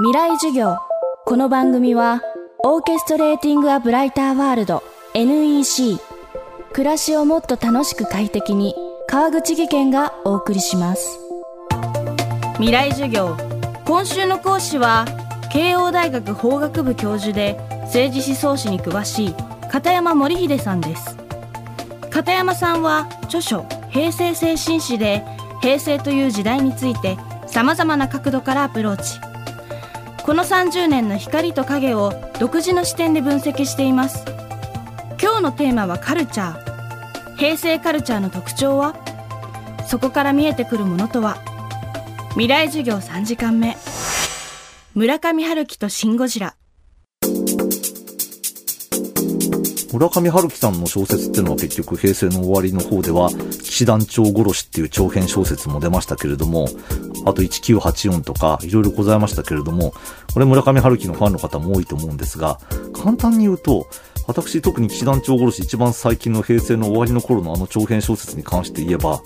未来授業。この番組はオーケストレーティング・ア・ブライター・ワールド NEC 暮らしをもっと楽しく快適に川口義賢がお送りします。未来授業。今週の講師は慶応大学法学部教授で政治思想史に詳しい片山森秀さんです。片山さんは著書「平成精神史」で平成という時代についてさまざまな角度からアプローチ。この30年の光と影を独自の視点で分析しています。今日のテーマはカルチャー。平成カルチャーの特徴は？そこから見えてくるものとは？未来授業3時間目。村上春樹とシン・ゴジラ。村上春樹さんの小説っていうのは結局平成の終わりの方では、騎士団長殺しっていう長編小説も出ましたけれども、あと1984とかいろいろございましたけれども、これ村上春樹のファンの方も多いと思うんですが、簡単に言うと、私特に騎士団長殺し一番最近の平成の終わりの頃のあの長編小説に関して言えば、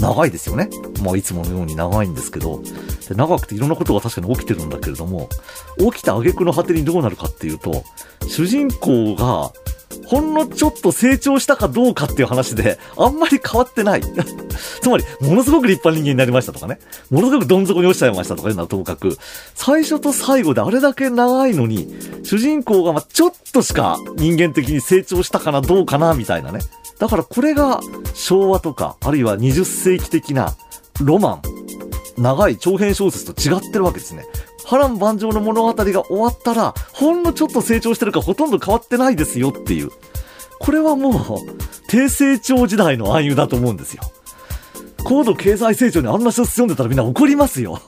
長いですよね。まあ、いつものように長いんですけど、で長くていろんなことが確かに起きてるんだけれども、起きた挙句の果てにどうなるかっていうと、主人公がほんのちょっと成長したかどうかっていう話で、あんまり変わってない。つまり、ものすごく立派な人間になりましたとかね。ものすごくどん底に落ちちゃいましたとかいうのはともかく、最初と最後であれだけ長いのに、主人公がまちょっとしか人間的に成長したかな、どうかな、みたいなね。だからこれが昭和とか、あるいは20世紀的なロマン、長い長編小説と違ってるわけですね。波乱万丈の物語が終わったら、ほんのちょっと成長してるかほとんど変わってないですよっていう。これはもう、低成長時代の暗喩だと思うんですよ。高度経済成長にあんな小説読んでたらみんな怒りますよ。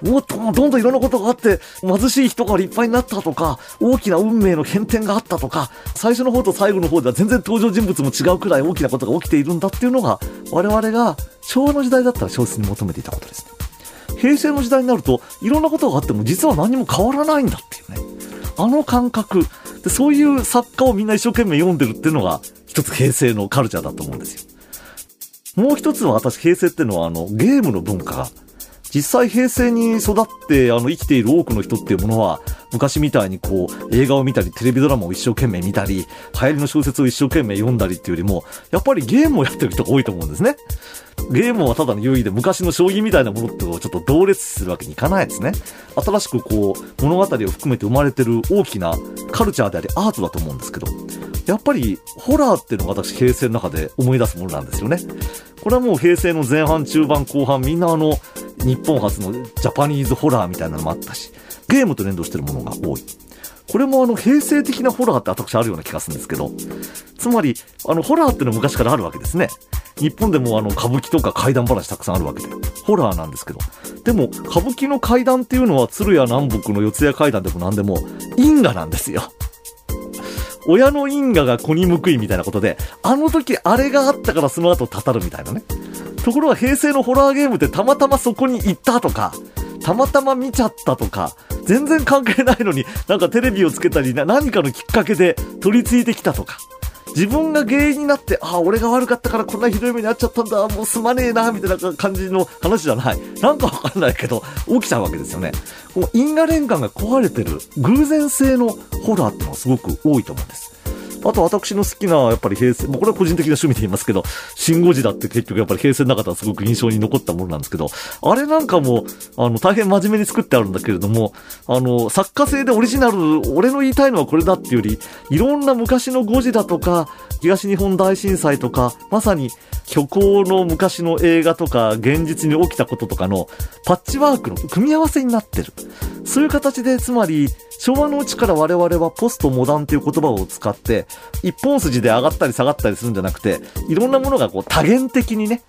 もっともどんどんいろんなことがあって、貧しい人が立派になったとか、大きな運命の変転があったとか、最初の方と最後の方では全然登場人物も違うくらい大きなことが起きているんだっていうのが、我々が昭和の時代だったら小説に求めていたことですね。平成の時代になると、いろんなことがあっても実は何も変わらないんだっていうね。あの感覚。でそういう作家をみんな一生懸命読んでるっていうのが、一つ平成のカルチャーだと思うんですよ。もう一つは私平成っていうのはあのゲームの文化が実際平成に育ってあの生きている多くの人っていうものは昔みたいにこう映画を見たりテレビドラマを一生懸命見たり流行りの小説を一生懸命読んだりっていうよりもやっぱりゲームをやってる人が多いと思うんですね。ゲームはただの優位で昔の将棋みたいなものってをちょっと同列するわけにいかないですね。新しくこう物語を含めて生まれてる大きなカルチャーでありアートだと思うんですけど、やっぱりホラーっていうのが私平成の中で思い出すものなんですよね。これはもう平成の前半、中盤、後半みんなあの日本初のジャパニーズホラーみたいなのもあったし、ゲームと連動してるものが多い。これもあの平成的なホラーって私あるような気がするんですけど、つまり、あのホラーっていうのは昔からあるわけですね。日本でもあの歌舞伎とか怪談話たくさんあるわけで、ホラーなんですけど。でも、歌舞伎の怪談っていうのは鶴屋南北の四谷怪談でも何でも因果なんですよ。親の因果が子に報いみたいなことで、あの時あれがあったからその後たたるみたいなね。ところが平成のホラーゲームってたまたまそこに行ったとか、たまたま見ちゃったとか、全然関係ないのになんかテレビをつけたり何かのきっかけで取り付いてきたとか。自分が原因になって、ああ、俺が悪かったからこんなひどい目に遭っちゃったんだ、もうすまねえな、みたいな感じの話じゃない。なんかわかんないけど、起きちゃうわけですよね。この因果連環が壊れてる偶然性のホラーってのはすごく多いと思うんです。あと私の好きな、やっぱり平成、もうこれは個人的な趣味で言いますけど、シンゴジラって結局やっぱり平成の中ではすごく印象に残ったものなんですけど、あれなんかも、あの、大変真面目に作ってあるんだけれども、あの、作家性でオリジナル、俺の言いたいのはこれだっていうより、いろんな昔のゴジラとか、東日本大震災とか、まさに虚構の昔の映画とか、現実に起きたこととかのパッチワークの組み合わせになってる。そういう形で、つまり、昭和のうちから我々はポストモダンという言葉を使って、一本筋で上がったり下がったりするんじゃなくて、いろんなものがこう多元的にね、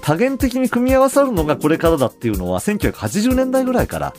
多元的に組み合わさるのがこれからだっていうのは1980年代ぐらいから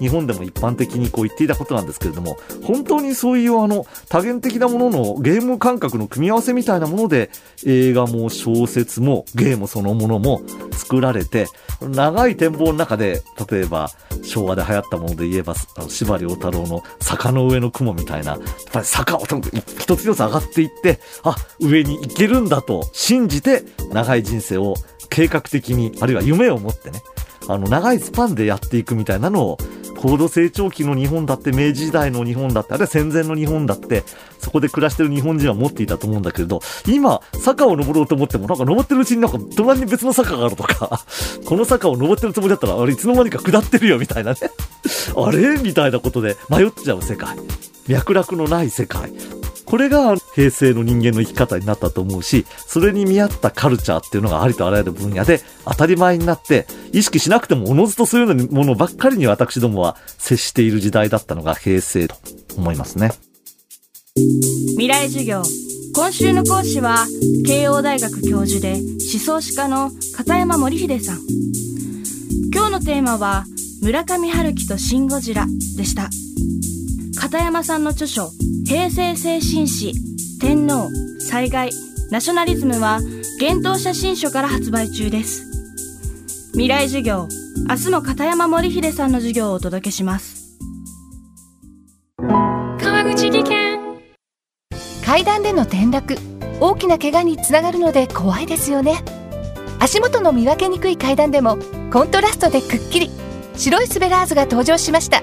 日本でも一般的にこう言っていたことなんですけれども、本当にそういうあの多元的なもののゲーム感覚の組み合わせみたいなもので映画も小説もゲームそのものも作られて、長い展望の中で、例えば昭和で流行ったもので言えば、司馬遼太郎の坂の上の雲みたいな、やっぱり坂をとにかく一つ一つ上がっていって、あ、上に行けるんだと信じて長い人生を計画的に、あるいは夢を持ってね、あの、長いスパンでやっていくみたいなのを、高度成長期の日本だって明治時代の日本だってあるいは戦前の日本だってそこで暮らしてる日本人は持っていたと思うんだけれど今坂を登ろうと思ってもなんか登ってるうちになんか隣に別の坂があるとか この坂を登ってるつもりだったらあれいつの間にか下ってるよみたいなね。あれ？みたいなことで迷っちゃう世界。脈絡のない世界。これが平成の人間の生き方になったと思うし、それに見合ったカルチャーっていうのがありとあらゆる分野で当たり前になって、意識しなくてもおのずとそういうものばっかりに私どもは接している時代だったのが平成と思いますね。未来授業。今週の講師は、慶応大学教授で思想史家の片山森秀さん。今日のテーマは、村上春樹とシン・ゴジラでした。片山さんの著書、平成精神史、天皇、災害、ナショナリズムは、幻冬写真書から発売中です。未来授業、明日も片山森秀さんの授業をお届けします。川口技研階段での転落、大きな怪我につながるので怖いですよね。足元の見分けにくい階段でも、コントラストでくっきり、白いスベラーズが登場しました。